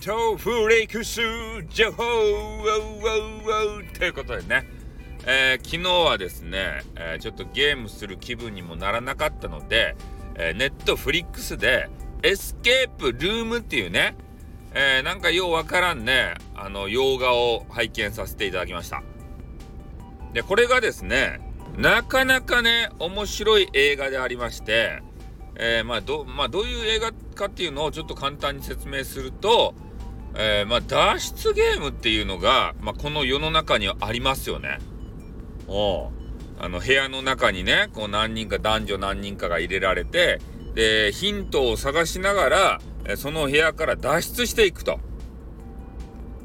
トフリックス情報ということでね、えー、昨日はですね、えー、ちょっとゲームする気分にもならなかったので、えー、ネットフリックスでエスケープルームっていうね、えー、なんかようわからんね、あの、洋画を拝見させていただきました。で、これがですね、なかなかね、面白い映画でありまして、えー、まあど、まあ、どういう映画かっていうのをちょっと簡単に説明すると、えー、まあ、脱出ゲームっていうのが、まあ、この世の中にはありますよね。おあの、部屋の中にね、こう何人か、男女何人かが入れられて、で、ヒントを探しながら、えその部屋から脱出していくと。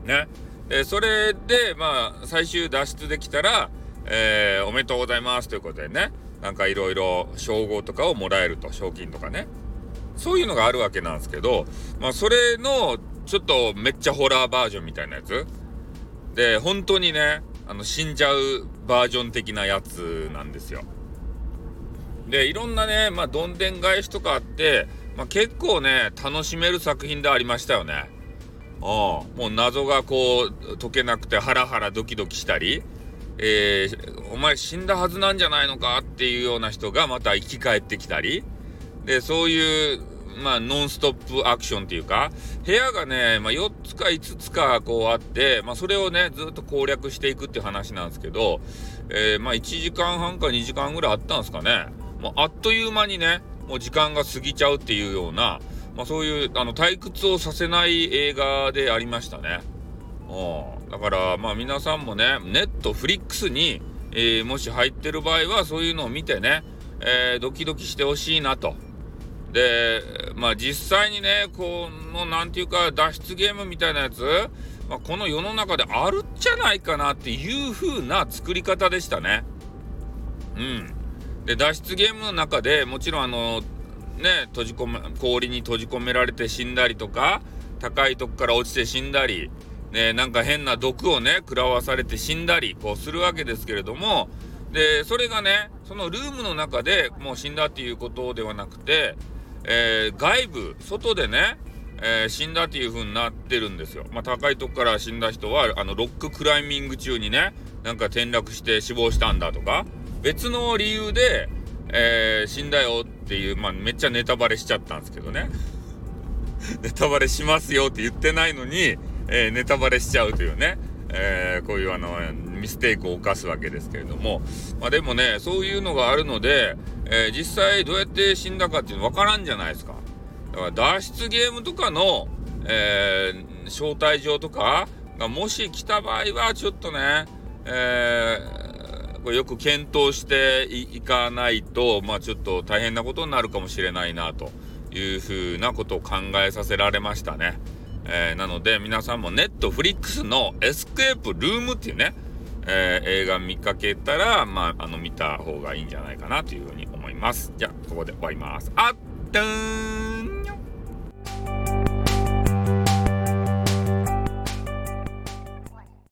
ね。で、それで、まあ、最終脱出できたら、えー、おめでとうございますということでね、なんかいろいろ称号とかをもらえると、賞金とかね。そういうのがあるわけなんですけど、まあそれのちょっとめっちゃホラーバージョンみたいなやつ？で、本当にね、あの死んじゃうバージョン的なやつなんですよ。で、いろんなね、まあどんでん返しとかあって、まあ結構ね、楽しめる作品でありましたよね。ああ、もう謎がこう解けなくてハラハラドキドキしたり、えー、お前死んだはずなんじゃないのか？っていうような人がまた生き返ってきたり、で、そういう、まあ、ノンストップアクションっていうか、部屋がね、まあ、4つか5つかこうあって、まあ、それをね、ずっと攻略していくっていう話なんですけど、えー、まあ、1時間半か2時間ぐらいあったんですかね。もうあっという間にね、もう時間が過ぎちゃうっていうような、まあ、そういう、あの、退屈をさせない映画でありましたね。うん。だから、まあ、皆さんもね、ネットフリックスに、えー、もし入ってる場合は、そういうのを見てね、えー、ドキドキしてほしいなと。で、まあ実際にね、この、なんていうか、脱出ゲームみたいなやつ、まあ、この世の中であるんじゃないかなっていう風な作り方でしたね。うん。で、脱出ゲームの中でもちろんあの、ね、閉じ込め、氷に閉じ込められて死んだりとか、高いとこから落ちて死んだり、ね、なんか変な毒をね、食らわされて死んだり、こうするわけですけれども、で、それがね、そのルームの中でもう死んだっていうことではなくて、えー、外部、外でね、えー、死んだっていう風になってるんですよ。まあ、高いとこから死んだ人は、あの、ロッククライミング中にね、なんか転落して死亡したんだとか、別の理由で、えー、死んだよっていう、まあ、めっちゃネタバレしちゃったんですけどね。ネタバレしますよって言ってないのに、えー、ネタバレしちゃうというね。えー、こういうあの、ミステイクを犯すわけですけれども、まあでもね、そういうのがあるので、えー、実際どうやって死んだかっていうの分からんじゃないですか。だから脱出ゲームとかの、えー、招待状とかがもし来た場合はちょっとね、えー、これよく検討していかないと、まあちょっと大変なことになるかもしれないなというふうなことを考えさせられましたね。えー、なので皆さんもネットフリックスのエスケープルームっていうね、えー、映画見かけたら、まあ、あの、見た方がいいんじゃないかなというふうに思います。じゃあ、ここで終わります。あった、ーん